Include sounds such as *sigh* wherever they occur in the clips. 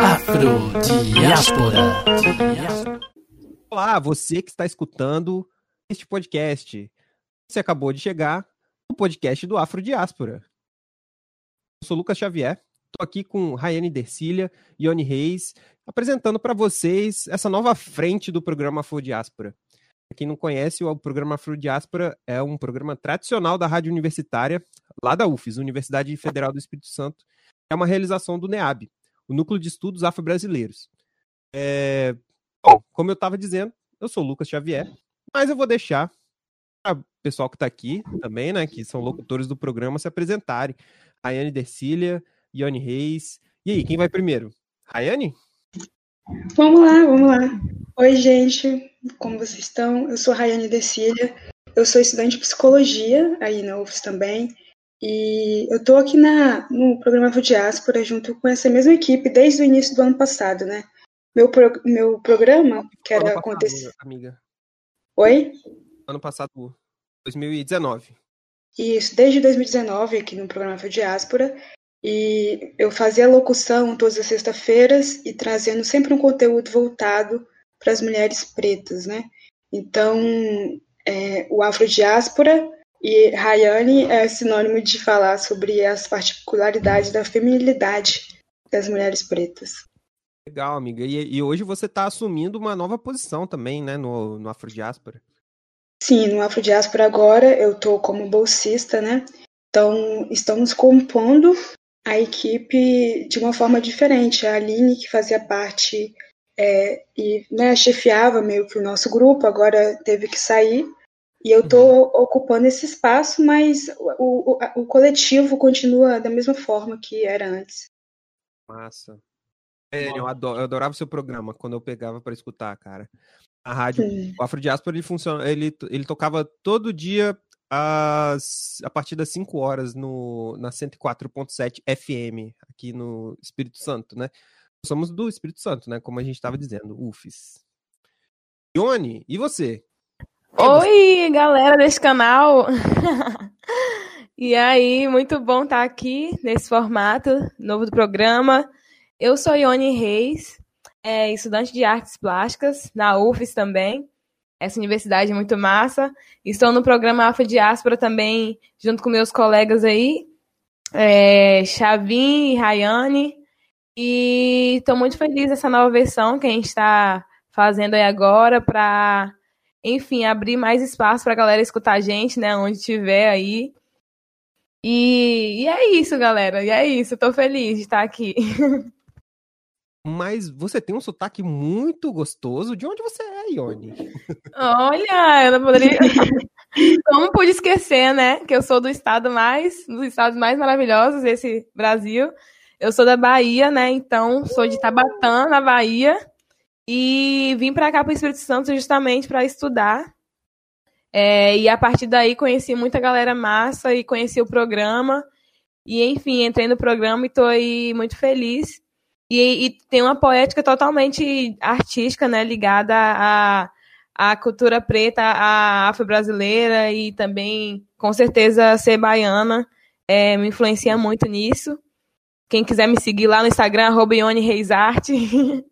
Afrodiáspora. Olá, você que está escutando este podcast. Você acabou de chegar no podcast do Afrodiáspora. Eu sou Lucas Xavier, estou aqui com Rayane Dercília e Ione Reis, apresentando para vocês essa nova frente do programa Quem não conhece, o programa Afrodiáspora é um programa tradicional da rádio universitária, lá da UFES, Universidade Federal do Espírito Santo. É uma realização do NEAB, o Núcleo de Estudos Afro-Brasileiros. É... Bom, como eu estava dizendo, eu sou o Lucas Xavier, mas eu vou deixar para o pessoal que está aqui também, né, que são locutores do programa, se apresentarem. Rayane Dercília, Ione Reis. E aí, quem vai primeiro? Rayane? Vamos lá, vamos lá. Oi, gente, como vocês estão? Eu sou Rayane Decília, eu sou estudante de psicologia aí na UFS também, e eu estou aqui na, no programa Diáspora junto com essa mesma equipe desde o início do ano passado, né? Meu, pro, meu programa, que era acontecer. Amiga. Oi? Ano passado, 2019. Isso, desde 2019, aqui no programa Diáspora. E eu fazia locução todas as sextas-feiras e trazendo sempre um conteúdo voltado para as mulheres pretas, né? Então, é, o afrodiáspora e Rayane é sinônimo de falar sobre as particularidades da feminilidade das mulheres pretas. Legal, amiga. E, e hoje você está assumindo uma nova posição também, né, no, no Afrodiáspora. Sim, no Afrodiáspora agora eu estou como bolsista, né? Então, estamos compondo a equipe de uma forma diferente. A Aline, que fazia parte é, e né, chefiava meio que o nosso grupo, agora teve que sair. E eu estou uhum. ocupando esse espaço, mas o, o, o, coletivo continua da mesma forma que era antes. Massa. É, eu, eu adorava o seu programa quando eu pegava para escutar, cara. A rádio, Sim. o Afrodiáspora, ele funciona, ele, ele tocava todo dia às, a partir das 5 horas no, na 104.7 FM, aqui no Espírito Santo, né? Somos do Espírito Santo, né? Como a gente estava dizendo, UFES. Ione, e você? Oi, galera desse canal! *laughs* e aí, muito bom estar aqui nesse formato novo do programa. Eu sou Ione Reis, é, estudante de artes plásticas na UFES também essa universidade é muito massa. Estou no programa Afro Diáspora também, junto com meus colegas aí, é, Chavin e Rayane. E estou muito feliz dessa nova versão que a gente está fazendo aí agora para, enfim, abrir mais espaço para a galera escutar a gente, né, onde estiver aí. E, e é isso, galera. E é isso. Estou feliz de estar aqui. *laughs* Mas você tem um sotaque muito gostoso. De onde você é, Ione? Olha, eu *laughs* não poderia. Como pude esquecer, né? Que eu sou do estado mais, dos estados mais maravilhosos desse Brasil. Eu sou da Bahia, né? Então, sou de Tabatã, na Bahia. E vim para cá, para o Espírito Santo, justamente para estudar. É, e a partir daí conheci muita galera massa e conheci o programa. E, enfim, entrei no programa e estou aí muito feliz. E, e, tem uma poética totalmente artística, né, ligada à, à cultura preta, à afro-brasileira e também, com certeza, ser baiana é, me influencia muito nisso. Quem quiser me seguir lá no Instagram, arroba Reisarte. *laughs*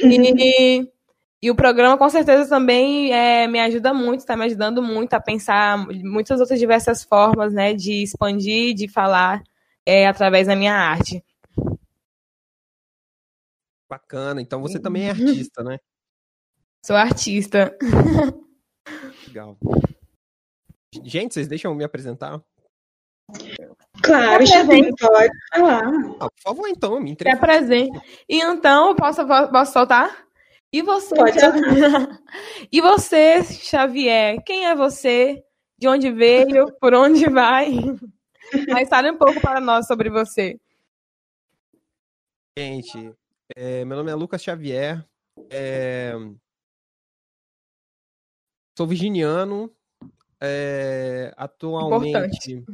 e, e o programa, com certeza, também é, me ajuda muito, está me ajudando muito a pensar muitas outras diversas formas, né, de expandir, de falar é, através da minha arte. Bacana. Então você também é uhum. artista, né? Sou artista. *laughs* Legal. Gente, vocês deixam eu me apresentar? Claro, já tem, pode falar. Ah, por favor, então, me presente. E então, posso, posso soltar? E você? Pode soltar. *laughs* e você, Xavier? Quem é você? De onde veio? Por onde vai? *laughs* Mas fale um pouco para nós sobre você. Gente, é, meu nome é Lucas Xavier. É... Sou virginiano. É... Atualmente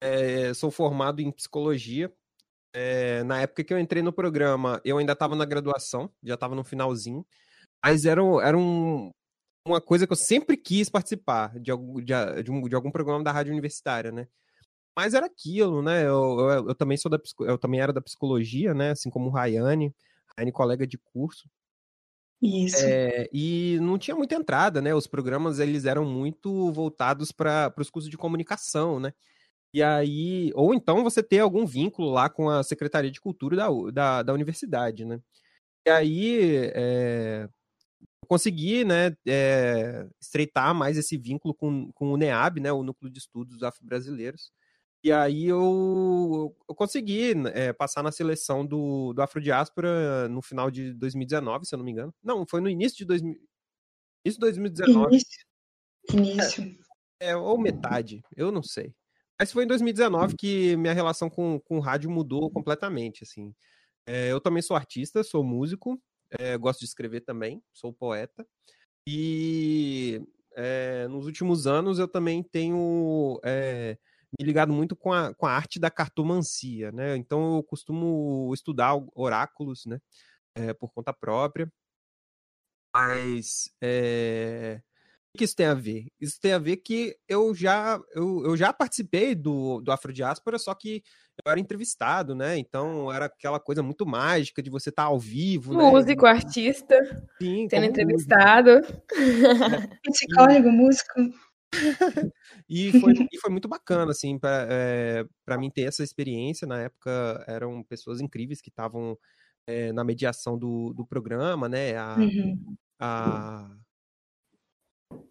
é, sou formado em psicologia. É, na época que eu entrei no programa, eu ainda estava na graduação, já estava no finalzinho. Mas era, era um, uma coisa que eu sempre quis participar de, de, de, um, de algum programa da rádio universitária, né? Mas era aquilo, né? Eu, eu, eu, também sou da eu também era da psicologia, né? Assim como o Rayane, Rayane colega de curso. Isso. É, e não tinha muita entrada, né? Os programas eles eram muito voltados para os cursos de comunicação, né? E aí, ou então você ter algum vínculo lá com a Secretaria de Cultura da, da, da universidade, né? E aí, é, consegui, né, é, estreitar mais esse vínculo com, com o NEAB, né, o Núcleo de Estudos Afro-Brasileiros. E aí eu, eu consegui é, passar na seleção do, do Afrodiáspora no final de 2019, se eu não me engano. Não, foi no início de 2000, início de 2019. Início. Início. É, ou metade, eu não sei. Mas foi em 2019 que minha relação com, com o rádio mudou completamente, assim. É, eu também sou artista, sou músico, é, gosto de escrever também, sou poeta. E é, nos últimos anos eu também tenho é, me ligado muito com a, com a arte da cartomancia, né? Então eu costumo estudar oráculos, né? É, por conta própria. Mas é, o que isso tem a ver? Isso tem a ver que eu já, eu, eu já participei do, do Afrodiáspora, só que eu era entrevistado, né? Então era aquela coisa muito mágica de você estar tá ao vivo. Né? Músico, né? artista, Sim, sendo entrevistado. É. Psicólogo, músico. E, foi, e foi muito bacana, assim, para é, pra mim ter essa experiência. Na época eram pessoas incríveis que estavam é, na mediação do, do programa, né? A, uhum. a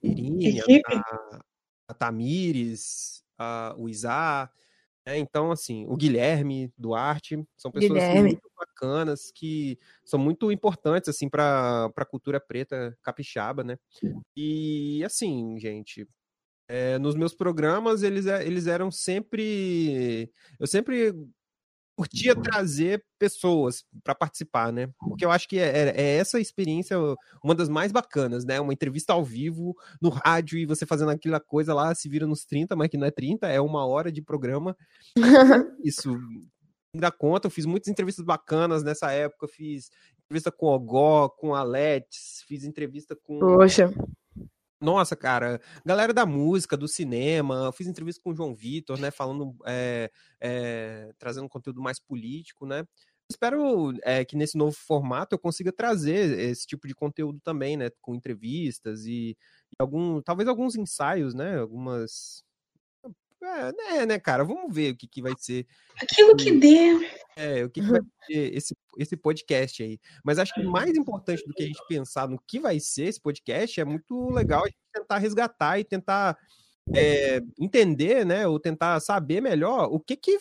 Irinha, a, a Tamires, a, o Isá. É, então, assim, o Guilherme Duarte são pessoas assim, muito bacanas que são muito importantes assim para a cultura preta capixaba, né? E assim, gente, é, nos meus programas eles, é, eles eram sempre eu sempre curtia trazer pessoas para participar, né? Porque eu acho que é, é, é, essa experiência uma das mais bacanas, né? Uma entrevista ao vivo, no rádio, e você fazendo aquela coisa lá, se vira nos 30, mas que não é 30, é uma hora de programa. *laughs* Isso. Dá conta, eu fiz muitas entrevistas bacanas nessa época, fiz entrevista com o Ogó, com a Letes, fiz entrevista com. Poxa. Nossa, cara, galera da música, do cinema, fiz entrevista com o João Vitor, né, falando, é, é, trazendo conteúdo mais político, né. Espero é, que nesse novo formato eu consiga trazer esse tipo de conteúdo também, né, com entrevistas e, e algum, talvez alguns ensaios, né, algumas é, né, né, cara? Vamos ver o que, que vai ser. Aquilo que der. É, o que, que vai ser esse, esse podcast aí. Mas acho que mais importante do que a gente pensar no que vai ser esse podcast é muito legal a gente tentar resgatar e tentar é, entender, né? Ou tentar saber melhor o que, que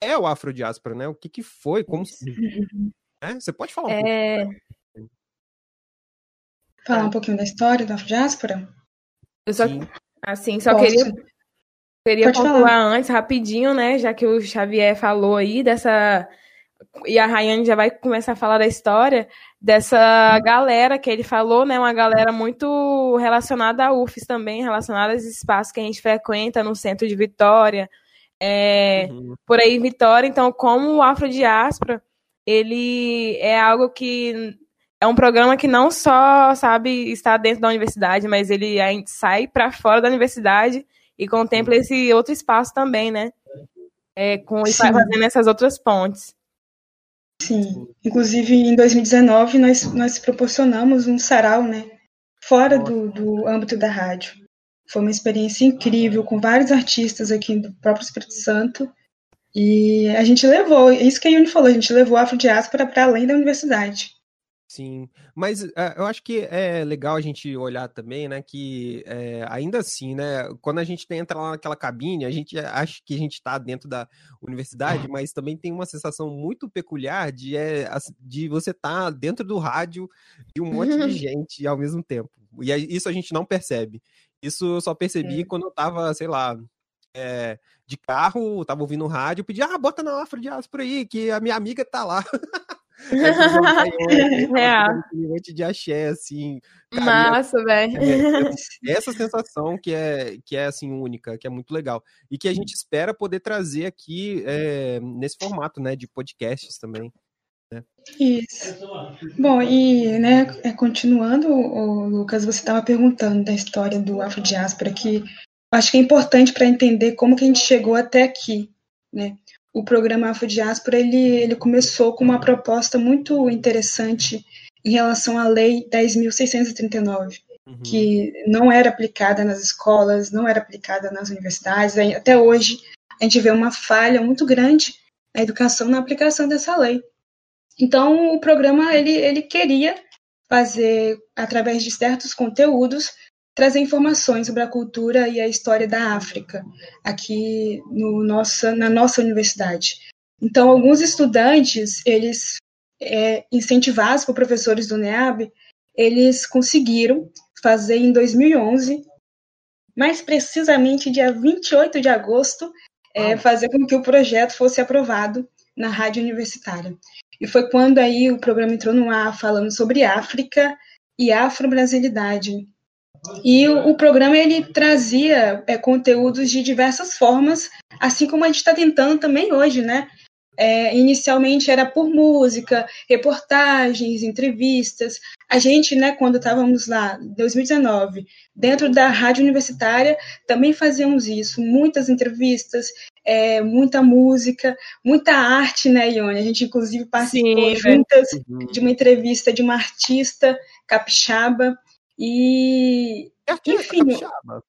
é o afrodiáspora, né? O que, que foi, como. É, você pode falar um é... pouco? Falar um pouquinho da história da afrodiáspora? Eu só, Sim. assim, só Posso? queria Queria Pode pontuar falar. antes, rapidinho, né? Já que o Xavier falou aí dessa. E a Rayane já vai começar a falar da história dessa galera que ele falou, né? Uma galera muito relacionada à UFES também, relacionada aos espaços que a gente frequenta no centro de Vitória, é, uhum. por aí em Vitória. Então, como o Afrodiáspora, ele é algo que é um programa que não só, sabe, está dentro da universidade, mas ele sai para fora da universidade e contempla esse outro espaço também, né? É, com, e fazendo essas outras pontes. Sim, inclusive em 2019 nós, nós proporcionamos um sarau, né? Fora do, do âmbito da rádio. Foi uma experiência incrível, com vários artistas aqui do próprio Espírito Santo. E a gente levou, isso que a Yuni falou, a gente levou a afrodiáspora para além da universidade. Sim, mas é, eu acho que é legal a gente olhar também, né, que é, ainda assim, né, quando a gente entra lá naquela cabine, a gente acha que a gente está dentro da universidade, mas também tem uma sensação muito peculiar de, é, de você estar tá dentro do rádio de um monte de *laughs* gente ao mesmo tempo. E isso a gente não percebe. Isso eu só percebi é. quando eu tava, sei lá, é, de carro, tava ouvindo o rádio, pedi, ah, bota na Afro por aí, que a minha amiga tá lá. *laughs* *laughs* é. Um monte de axé, assim. Massa, velho. *laughs* É, essa sensação que é, que é, assim, única, que é muito legal. E que a gente espera poder trazer aqui é, nesse formato, né, de podcasts também. Né? Isso. Bom, e, né, é, continuando, o Lucas, você estava perguntando da história do Afrodiáspora, que acho que é importante para entender como que a gente chegou até aqui, né? O programa Afrodiáspora, ele, ele começou com uma proposta muito interessante em relação à Lei 10.639, uhum. que não era aplicada nas escolas, não era aplicada nas universidades. Até hoje, a gente vê uma falha muito grande na educação na aplicação dessa lei. Então, o programa ele, ele queria fazer, através de certos conteúdos, trazer informações sobre a cultura e a história da África aqui no nossa, na nossa universidade. Então, alguns estudantes, eles é, incentivados por professores do NEAB, eles conseguiram fazer em 2011, mais precisamente dia 28 de agosto, é, fazer com que o projeto fosse aprovado na rádio universitária. E foi quando aí o programa entrou no ar falando sobre África e afro-brasilidade. E o, o, programa ele trazia é, conteúdos de diversas formas, assim como a gente está tentando também hoje, né? É, inicialmente era por música, reportagens, entrevistas. A gente, né, quando estávamos lá, em 2019, dentro da rádio universitária, também fazíamos isso, muitas entrevistas, é, muita música, muita arte, né, Ione? A gente, inclusive, participou Sim, juntas uhum. de uma entrevista de uma artista capixaba. E, que enfim, capixaba?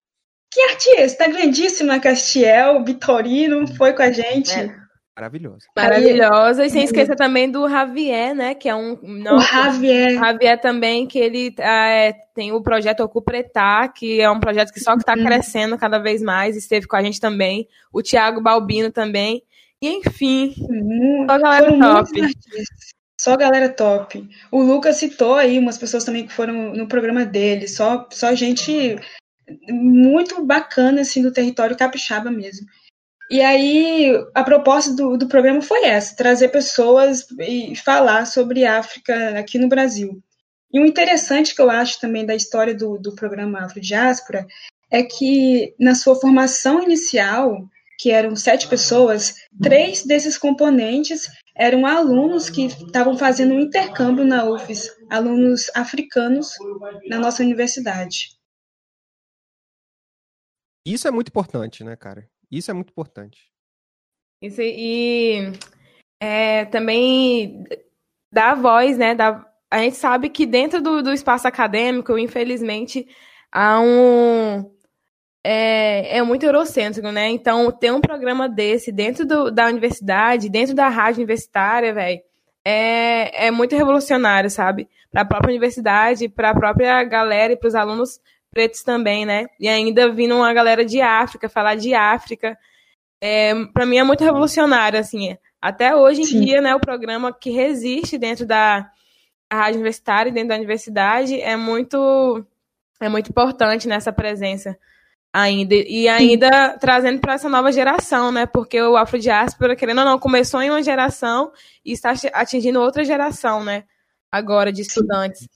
que artista grandíssima, Castiel, Vitorino, foi com a gente. É. Maravilhosa. Maravilhosa. E sem esquecer também do Javier, né? Que é um. Não, o Javier. Javier também, que ele é, tem o projeto Ocupretar, que é um projeto que só está uhum. crescendo cada vez mais, esteve com a gente também. O Tiago Balbino também. E enfim, uhum. só galera top. Só galera top. O Lucas citou aí umas pessoas também que foram no programa dele, só, só gente muito bacana assim do território capixaba mesmo. E aí, a proposta do, do programa foi essa: trazer pessoas e falar sobre África aqui no Brasil. E o interessante que eu acho também da história do, do programa Afrodiáspora é que, na sua formação inicial, que eram sete pessoas, três desses componentes eram alunos que estavam fazendo um intercâmbio na UFES, alunos africanos na nossa universidade. Isso é muito importante, né, cara? Isso é muito importante. Isso, e é, também dá voz, né? Dá, a gente sabe que dentro do, do espaço acadêmico, infelizmente, há um. É, é, muito eurocêntrico, né? Então, ter um programa desse dentro do, da universidade, dentro da rádio universitária, velho, é, é muito revolucionário, sabe? Para a própria universidade, para a própria galera e para os alunos pretos também, né? E ainda vindo uma galera de África, falar de África. É, para mim é muito revolucionário, assim. Até hoje em Sim. dia, né, o programa que resiste dentro da rádio universitária, dentro da universidade, é muito, é muito importante nessa presença ainda. E ainda Sim. trazendo para essa nova geração, né? Porque o Afrodiáspora, querendo ou não, começou em uma geração e está atingindo outra geração, né? Agora, de estudantes.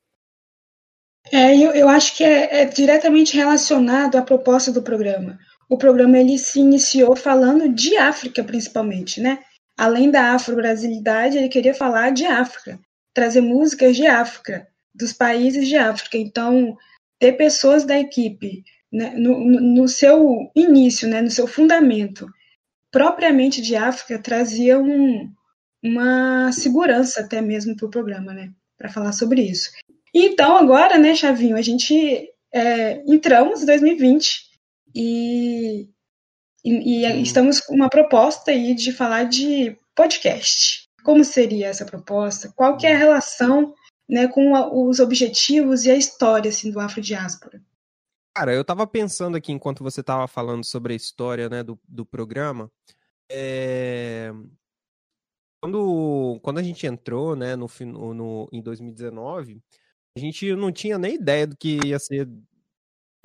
É, eu, eu acho que é, é, diretamente relacionado à proposta do programa. O programa ele se iniciou falando de África, principalmente, né? Além da afro-brasilidade, ele queria falar de África, trazer músicas de África, dos países de África. Então, ter pessoas da equipe né, no, no, seu início, né, no seu fundamento, propriamente de África, trazia um, uma segurança até mesmo para o programa, né? Para falar sobre isso. Então, agora, né, Chavinho, a gente é, entramos em 2020 e, e, e estamos com uma proposta aí de falar de podcast. Como seria essa proposta? Qual que é a relação né, com a, os objetivos e a história assim, do Afrodiáspora? Cara, eu estava pensando aqui enquanto você estava falando sobre a história né, do, do programa. É... Quando, quando a gente entrou né, no, no, em 2019, a gente não tinha nem ideia do que ia ser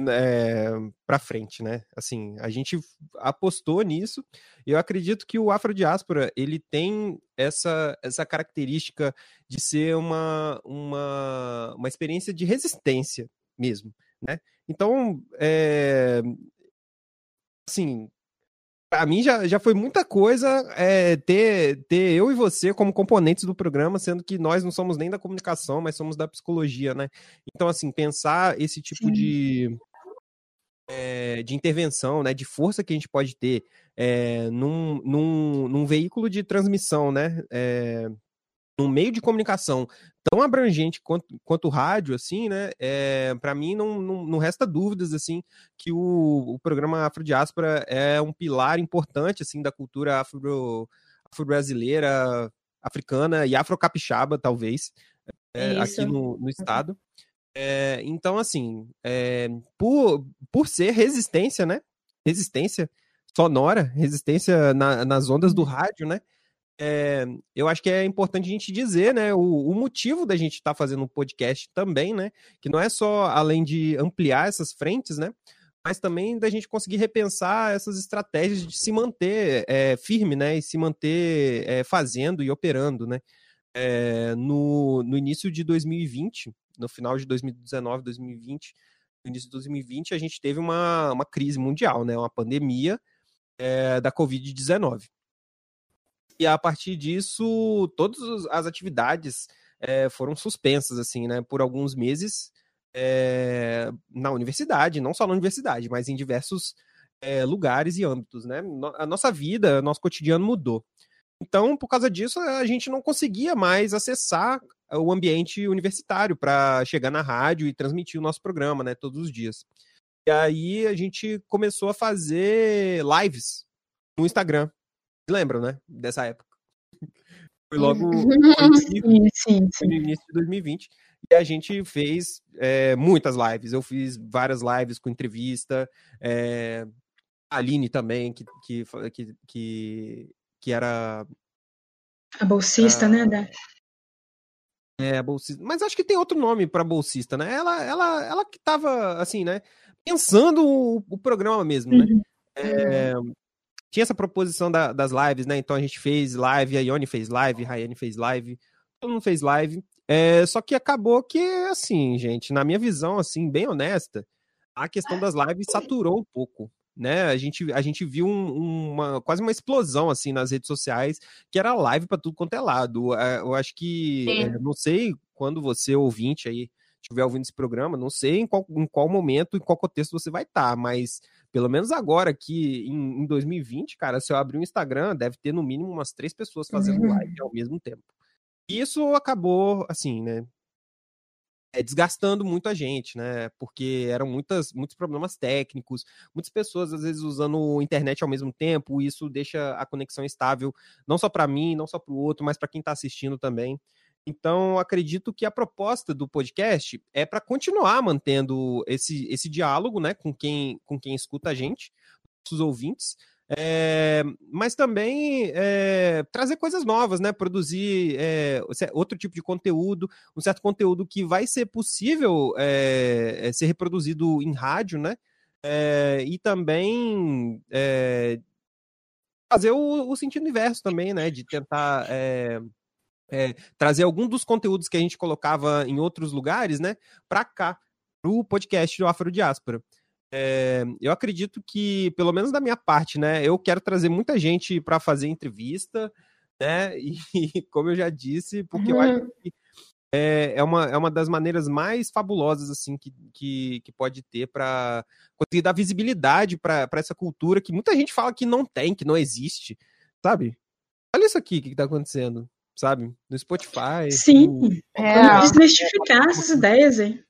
é, para frente, né? Assim, a gente apostou nisso e eu acredito que o Afrodiáspora ele tem essa, essa característica de ser uma, uma, uma experiência de resistência mesmo, né? Então, é, assim, para mim já, já foi muita coisa é, ter, ter eu e você como componentes do programa, sendo que nós não somos nem da comunicação, mas somos da psicologia, né? Então, assim, pensar esse tipo de, é, de intervenção, né, de força que a gente pode ter é, num, num, num, veículo de transmissão, né, é, num meio de comunicação tão abrangente quanto, quanto o rádio, assim, né, é, para mim não, não, não, resta dúvidas, assim, que o, o programa Afrodiáspora é um pilar importante, assim, da cultura afro, afro-brasileira, africana e afro-capixaba, talvez, é, aqui no, no estado. É, então, assim, é, por, por ser resistência, né? Resistência sonora, resistência na, nas ondas do uhum. rádio, né? É, eu acho que é importante a gente dizer, né, o, o motivo da gente estar tá fazendo um podcast também, né, que não é só além de ampliar essas frentes, né, mas também da gente conseguir repensar essas estratégias de se manter é, firme, né, e se manter é, fazendo e operando, né. É, no, no início de 2020, no final de 2019, 2020, no início de 2020, a gente teve uma, uma crise mundial, né? Uma pandemia é, da Covid-19. E a partir disso, todas as atividades é, foram suspensas, assim, né? Por alguns meses é, na universidade, não só na universidade, mas em diversos lugares e âmbitos, né? A nossa vida, nosso cotidiano mudou. Então, por causa disso, a gente não conseguia mais acessar o ambiente universitário para chegar na rádio e transmitir o nosso programa, né, todos os dias. E aí a gente começou a fazer lives no Instagram. Lembram, né, dessa época? *laughs* Foi logo *laughs* sim, sim, no início de 2020. E a gente fez é, muitas lives. Eu fiz várias lives com entrevista. É, a Aline também, que, que, que, que era. A bolsista, a, né? Da... É, bolsista. Mas acho que tem outro nome para bolsista, né? Ela, ela, ela que tava, assim, né? Pensando o, o programa mesmo, né? Uhum. É, tinha essa proposição da, das lives, né? Então a gente fez live, a Ione fez live, a Rayane fez live, todo mundo fez live. É, só que acabou que, assim, gente, na minha visão, assim, bem honesta, a questão das lives saturou um pouco né? A gente, a gente viu um, uma quase uma explosão assim nas redes sociais, que era live para tudo quanto é lado. É, eu acho que é, não sei quando você ouvinte aí estiver ouvindo esse programa, não sei em qual, em qual momento, em qual contexto você vai estar, tá, mas pelo menos agora que em, em 2020, cara, se eu abrir o um Instagram, deve ter no mínimo umas três pessoas fazendo uhum. live ao mesmo tempo. E isso acabou, assim, né? é, desgastando muito a gente, né? Porque eram muitas, muitos problemas técnicos, muitas pessoas às vezes usando internet ao mesmo tempo, e isso deixa a conexão estável não só para mim, não só para o outro, mas para quem está assistindo também. Então, acredito que a proposta do podcast é para continuar mantendo esse, esse diálogo né, com, quem, com quem escuta a gente, os ouvintes, é, mas também é, trazer coisas novas, né? Produzir é, outro tipo de conteúdo, um certo conteúdo que vai ser possível ser reproduzido em rádio, né? e também fazer o, o, sentido inverso também, né? De tentar trazer algum dos conteúdos que a gente colocava em outros lugares, né? Para cá, para o podcast do Afro Diáspora. É, eu acredito que, pelo menos da minha parte, né, eu quero trazer muita gente para fazer entrevista, né, *laughs* e como eu já disse, porque uhum. eu acho que é, é, uma, é uma das maneiras mais fabulosas, assim, que, que, que pode ter para conseguir dar visibilidade para essa cultura que muita gente fala que não tem, que não existe, sabe? Olha isso aqui, o que, que tá acontecendo, sabe? No Spotify. Sim, no... é, desmistificar essas ideias, hein?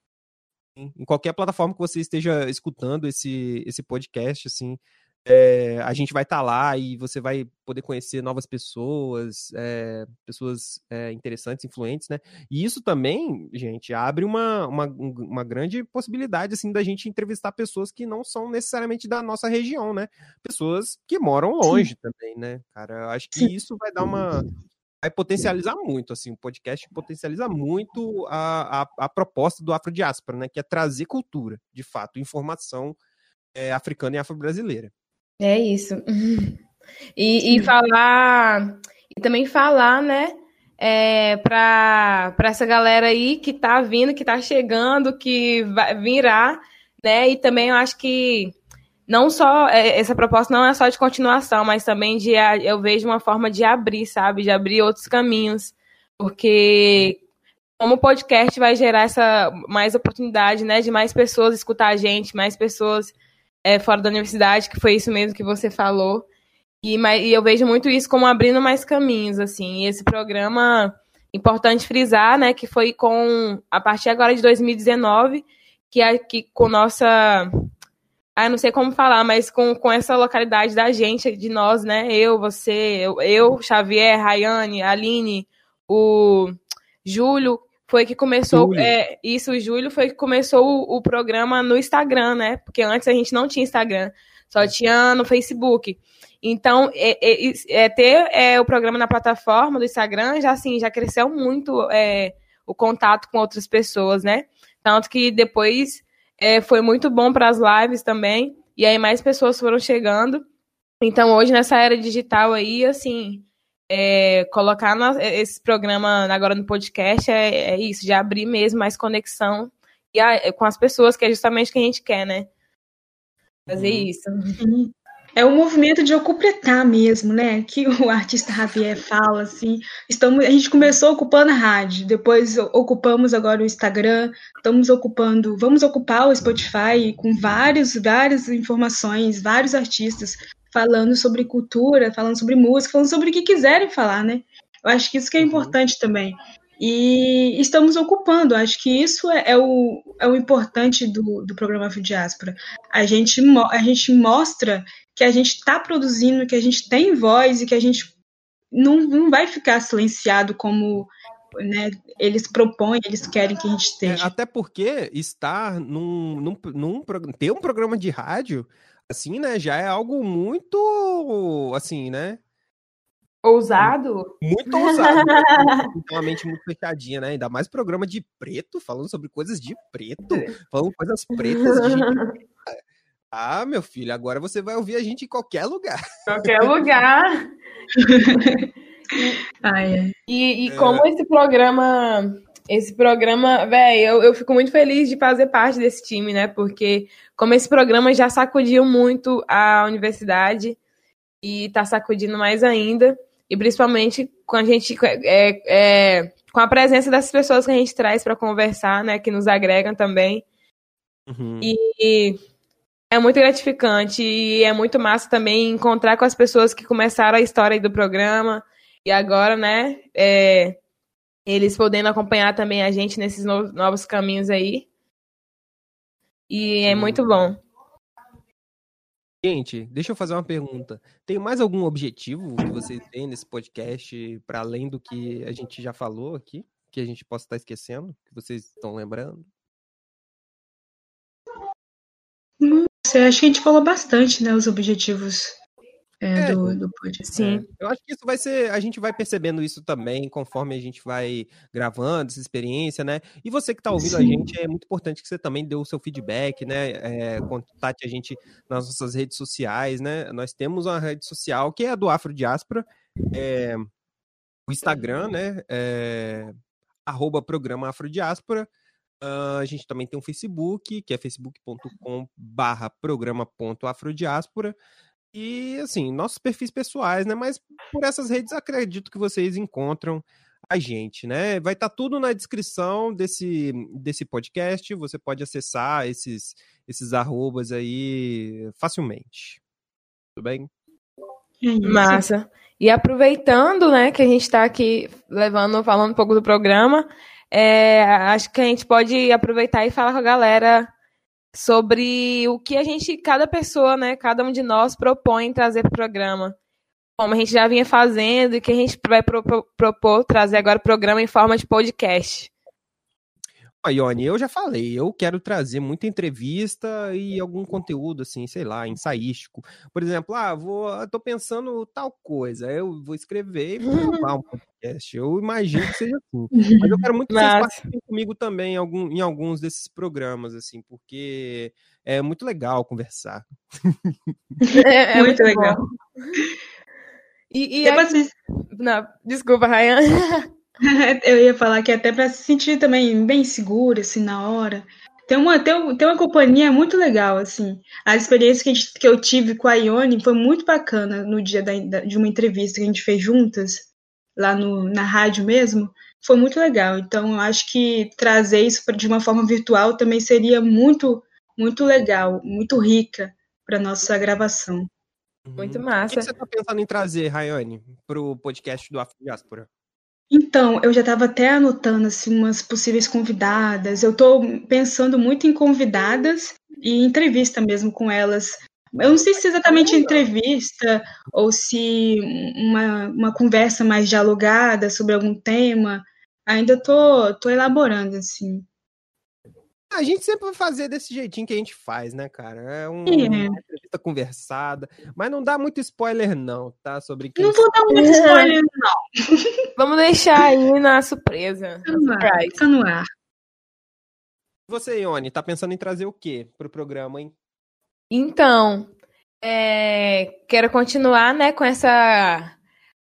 em qualquer plataforma que você esteja escutando esse, esse podcast, assim, é, a gente vai estar tá lá e você vai poder conhecer novas pessoas, é, pessoas é, interessantes, influentes, né? E isso também, gente, abre uma, uma, uma grande possibilidade, assim, da gente entrevistar pessoas que não são necessariamente da nossa região, né? Pessoas que moram longe Sim. também, né, cara? Eu acho que Sim. isso vai dar uma, vai potencializar muito, assim, o podcast potencializa muito a, a, a proposta do Afrodiáspora, né, que é trazer cultura, de fato, informação é, africana e afro-brasileira. É isso. *laughs* E, e, falar, e também falar, né, é, para essa galera aí que tá vindo, que tá chegando, que vai, virá, né, e também eu acho que não só é, essa proposta não é só de continuação, mas também de eu vejo uma forma de abrir, sabe, de abrir outros caminhos, porque como o podcast vai gerar essa mais oportunidade, né, de mais pessoas escutar a gente, mais pessoas é, fora da universidade, que foi isso mesmo que você falou. E, e eu vejo muito isso como abrindo mais caminhos, assim. E esse programa, importante frisar, né, que foi com, a partir agora de 2019, que, que com nossa ah, não sei como falar, mas com, com essa localidade da gente, de nós, né? Eu, você, eu, eu Xavier, Rayane, Aline, o Júlio, foi que começou. É, isso, o Júlio foi que começou o, o, programa no Instagram, né? Porque antes a gente não tinha Instagram, só tinha no Facebook. Então, é, é, é ter é, o programa na plataforma do Instagram já assim, já cresceu muito é, o contato com outras pessoas, né? Tanto que depois é, foi muito bom para as lives também. E aí mais pessoas foram chegando. Então hoje nessa era digital aí, assim, é, colocar na, esse programa agora no podcast é, é, isso, de abrir mesmo mais conexão e a, com as pessoas, que é justamente o que a gente quer, né? Fazer uhum. isso. É um movimento de ocupar mesmo, né? Que *laughs* o artista Javier fala, assim. Estamos, a gente começou ocupando a rádio, depois ocupamos agora o Instagram, estamos ocupando, vamos ocupar o Spotify com vários, várias informações, vários artistas falando sobre cultura, falando sobre música, falando sobre o que quiserem falar, né? Eu acho que isso que é uhum. importante também. E estamos ocupando, acho que isso é, é o, é o importante do, do programa Diáspora. A gente, a gente mostra que a gente está produzindo, que a gente tem voz e que a gente não, não vai ficar silenciado como né, eles propõem, eles querem que a gente é, esteja. É, até porque estar num, num, num, ter um programa de rádio, assim, né, já é algo muito, assim, né, Ousado? Muito *laughs* ousado. Né? uma mente muito fechadinha, né? Ainda mais programa de preto, falando sobre coisas de preto, é. falando coisas pretas de. *laughs* Ah, meu filho, agora você vai ouvir a gente em qualquer lugar. Qualquer lugar. *laughs* Ai, E, e é. como esse programa, esse programa, velho, eu, eu fico muito feliz de fazer parte desse time, né? Porque como esse programa já sacudiu muito a universidade e tá sacudindo mais ainda, e principalmente com a gente é, é, com a presença das pessoas que a gente traz para conversar, né? Que nos agregam também. Uhum. E é muito gratificante e é muito massa também encontrar com as pessoas que começaram a história do programa e agora, né, é, eles podendo acompanhar também a gente nesses novos caminhos aí. E é muito bom. Gente, deixa eu fazer uma pergunta. Tem mais algum objetivo que vocês têm nesse podcast, para além do que a gente já falou aqui, que a gente possa estar esquecendo, que vocês estão lembrando? acho que a gente falou bastante, né, os objetivos é, é, do, do. Sim. É. Eu acho que isso vai ser. A gente vai percebendo isso também conforme a gente vai gravando essa experiência, né? E você que está ouvindo Sim. a gente, é muito importante que você também dê o seu feedback, né? É, contate a gente nas nossas redes sociais, né? Nós temos uma rede social que é a do Afro Diáspora, é, o Instagram, né? É, arroba programa Afrodiáspora. Uh, a gente também tem um Facebook, que é facebook.com barra programa.afrodiáspora. E, assim, nossos perfis pessoais, né? Mas por essas redes acredito que vocês encontram a gente, né? Vai estar tá tudo na descrição desse, desse podcast. Você pode acessar esses, esses arrobas aí facilmente. Tudo bem? Massa. E aproveitando, né, que a gente está aqui levando, falando um pouco do programa, é, acho que a gente pode aproveitar e falar com a galera sobre o que a gente, cada pessoa, né, cada um de nós propõe trazer para o programa. Como a gente já vinha fazendo e que a gente vai propor trazer agora o programa em forma de podcast. Ione, eu já falei, eu quero trazer muita entrevista e algum conteúdo, assim, sei lá, ensaístico. Por exemplo, ah, vou, tô pensando tal coisa, eu vou escrever e vou gravar um podcast. Eu imagino que seja assim. Mas eu quero muito que Mas... vocês participem comigo também em, algum, em alguns desses programas, assim, porque é muito legal conversar. É, é muito, muito legal. E, e aí... Não, desculpa, Ryan. *laughs* *laughs* Eu ia falar que até para se sentir também bem seguro, assim, na hora. Tem uma, tem, tem uma companhia muito legal, assim. A experiência que, gente, que eu tive com a Ione foi muito bacana no dia da, de uma entrevista que a gente fez juntas, lá no, na rádio mesmo. Foi muito legal. Então, eu acho que trazer isso de uma forma virtual também seria muito, muito legal, muito rica para nossa gravação. Muito Uhum. O massa. que, você tá pensando em trazer, Rayane, pro podcast do Afro Diáspora? Então, eu já estava até anotando assim umas possíveis convidadas. Eu estou pensando muito em convidadas e entrevista mesmo com elas. Eu não sei se exatamente entrevista ou se uma, uma conversa mais dialogada sobre algum tema. Ainda tô, tô elaborando, assim. A gente sempre vai fazer desse jeitinho que a gente faz, né, cara? É um, É. uma entrevista conversada, mas não dá muito spoiler, não, tá? Sobre quem. Não vou dar muito spoiler, não. *laughs* Vamos deixar aí na surpresa. Tá no ar. Tá no ar. Você, Ione, tá pensando em trazer o quê pro programa, hein? Então, é, quero continuar, né, com essa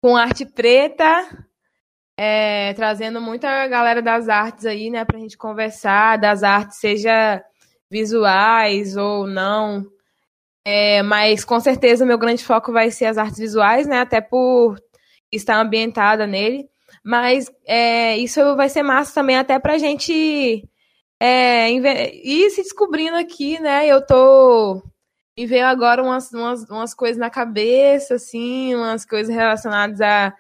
com arte preta, é, trazendo muita galera das artes aí, né, pra gente conversar, das artes, seja visuais ou não. É, mas com certeza meu grande foco vai ser as artes visuais, né, até por estar ambientada nele. Mas é, isso vai ser massa também até pra gente é, ir se descobrindo aqui, né? Eu tô me veio agora umas, umas, umas coisas na cabeça, assim, umas coisas relacionadas a,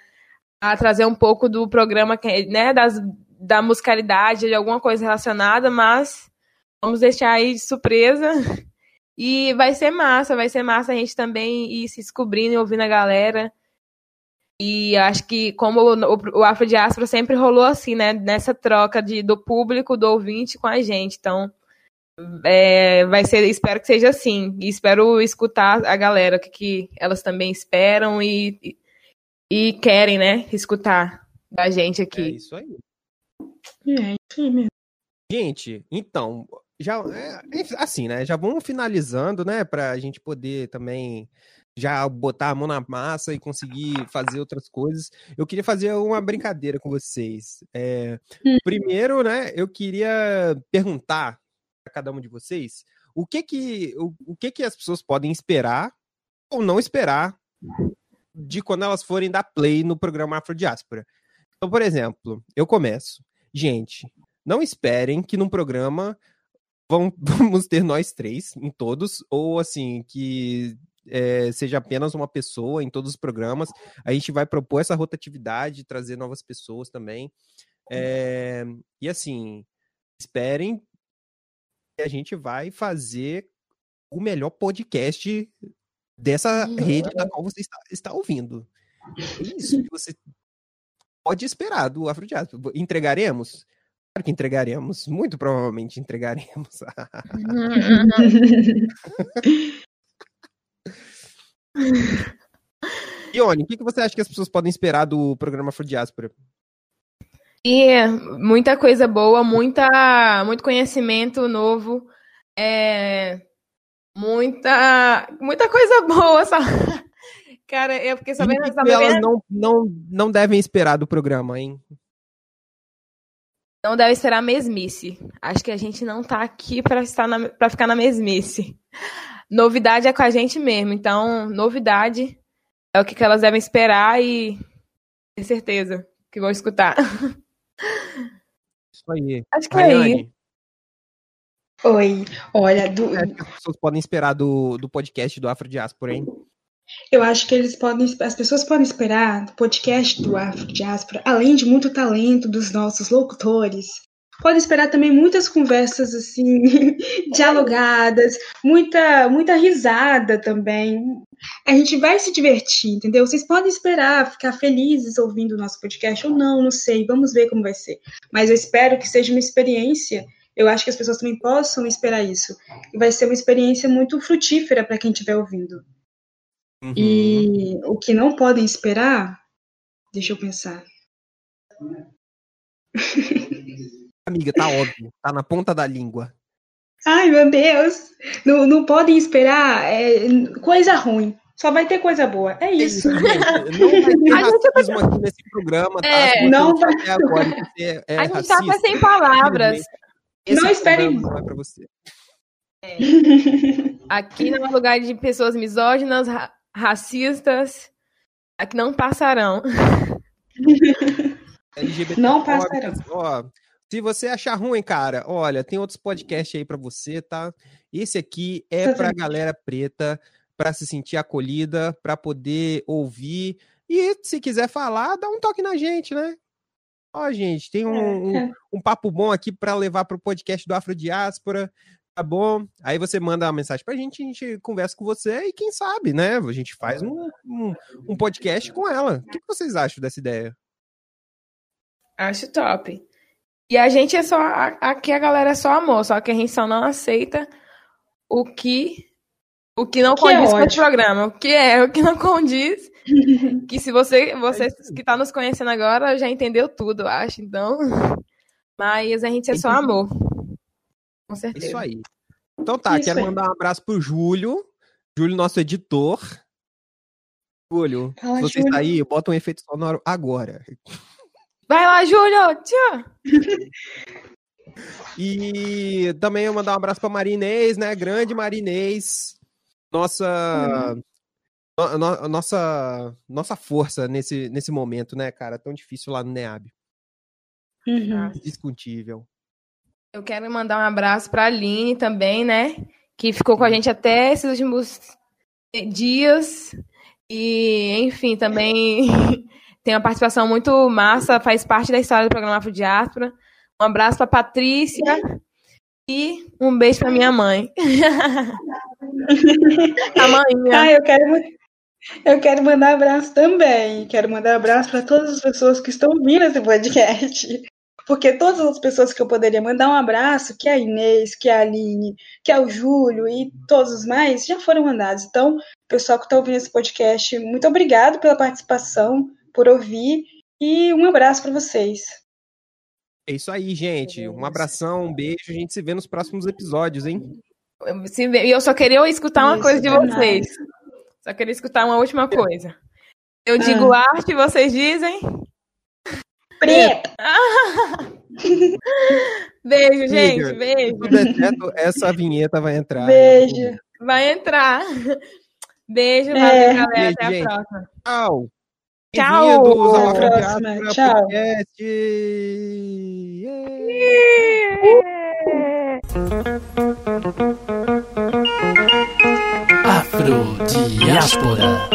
a trazer um pouco do programa, né, das, da musicalidade, de alguma coisa relacionada, mas vamos deixar aí de surpresa. *laughs* E vai ser massa, vai ser massa a gente também ir se descobrindo e ouvindo a galera. E acho que como o, Afro Diáspora sempre rolou assim, né, nessa troca de, do público, do ouvinte com a gente. Então, é, vai ser, espero que seja assim. E espero escutar a galera, o que, que elas também esperam e, e, e querem, né? Escutar da gente É aqui. isso aí. É, isso aí mesmo. Gente, então, já é, assim, né? Já vamos finalizando, né? Pra gente poder também já botar a mão na massa e conseguir fazer outras coisas. Eu queria fazer uma brincadeira com vocês. É, Hum. primeiro, né? Eu queria perguntar para cada um de vocês o que que o, o que que as pessoas podem esperar ou não esperar de quando elas forem dar play no programa Afrodiáspora. Então, por exemplo, eu começo. Gente, não esperem que num programa vão, *laughs* vamos ter nós três em todos, ou assim, que é, seja apenas uma pessoa em todos os programas. A gente vai propor essa rotatividade, trazer novas pessoas também. É, e assim, esperem que a gente vai fazer o melhor podcast dessa rede da qual você está, está ouvindo. É isso que você pode esperar do Afrodiáspora. Entregaremos? Claro que entregaremos. Muito provavelmente entregaremos. *laughs* Ione, o que, que você acha que as pessoas podem esperar do programa Afrodiáspora? E muita coisa boa, muita, muito conhecimento novo, é, muita, muita coisa boa, *laughs* sabe? Cara, eu fiquei sabendo, que elas não, não, não devem esperar do programa, hein? não deve esperar mesmice. Acho que a gente não tá aqui para estar na, para ficar na mesmice. Novidade é com a gente mesmo. Então, novidade é o que, que elas devem esperar e ter certeza que vão escutar. *laughs* Isso aí. Acho que é aí. Oi, olha, do, que as pessoas podem esperar do, do podcast do Afrodiáspora, hein? eu acho que eles podem, as pessoas podem esperar do podcast do Afro Diáspora, além de muito talento dos nossos locutores, podem esperar também muitas conversas assim, *laughs* dialogadas, muita, muita risada também. A gente vai se divertir, entendeu? Vocês podem esperar ficar felizes ouvindo o nosso podcast ou não, não sei, vamos ver como vai ser. Mas eu espero que seja uma experiência. Eu acho que as pessoas também possam esperar isso. E vai ser uma experiência muito frutífera para quem estiver ouvindo. Uhum. E o que não podem esperar, deixa eu pensar. *laughs* Amiga, tá óbvio. Tá na ponta da língua. Ai, meu Deus! Não, não podem esperar é, coisa ruim. Só vai ter coisa boa. É isso. gente. Não vai ter *laughs* racismo aqui nesse programa, tá? É, não até agora você é a gente racista, tá sem palavras. Esse Não esperem- programa Não é pra você. *laughs* Aqui não é lugar de pessoas misóginas, ra- racistas. Aqui não passarão. *laughs* LGBT Não passarão. Ó, se você achar ruim, cara, olha, tem outros podcasts aí pra você, tá? Esse aqui é para a galera preta, para se sentir acolhida, para poder ouvir. E se quiser falar, dá um toque na gente, né? Ó, gente, tem um, um, é, é. um papo bom aqui para levar para o podcast do Afro Diáspora tá bom. Aí você manda uma mensagem pra gente, a gente conversa com você e quem sabe, né? A gente faz um, um, um podcast com ela. O que vocês acham dessa ideia? Acho top. E a gente é só. Aqui a galera é só amor, só que a gente só não aceita o que. O que não o que é condiz é com o programa. O que é, o que não condiz. *laughs* que se você, você que tá nos conhecendo agora já entendeu tudo, eu acho. Então. Mas a gente é só amor. Com certeza. Isso aí. Então tá, Isso quero aí. mandar um abraço pro Júlio. Júlio, nosso editor. Júlio, Fala, se você Júlio. está aí, bota um efeito sonoro agora. Vai lá, Júlio! Tchau! e também eu mandar um abraço pra Marinês, né? Grande Marinês. Nossa. Uhum. No, nossa, nossa força nesse, nesse momento, né, cara? Tão difícil lá no NEAB. Uhum. Discutível. Eu quero mandar um abraço para a Aline também, né? Que ficou com a gente até esses últimos dias. E, enfim, também *laughs* tem uma participação muito massa, faz parte da história do programa Afro Diáspora. Um abraço para Patrícia e um beijo para minha mãe. *laughs* a mãe. Ah, eu quero eu quero mandar abraço também. Quero mandar abraço para todas as pessoas que estão ouvindo esse podcast. Porque todas as pessoas que eu poderia mandar um abraço, que é a Inês, que é a Aline, que é o Júlio e todos os mais, já foram mandados. Então, pessoal que está ouvindo esse podcast, muito obrigado pela participação, por ouvir e um abraço para vocês. É isso aí, gente. Um abração, um beijo. A gente se vê nos próximos episódios, hein? E eu só queria escutar uma isso, coisa de vocês. Só queria escutar uma última coisa. Eu digo ah. arte, vocês dizem? Preta. *laughs* beijo, gente. Beijo. Deteto, essa vinheta vai entrar. Beijo. Vai entrar. Beijo, é. valeu, galera. Até gente. a próxima. Tchau. Tchau. Até a próxima. Tchau. Afro Diáspora.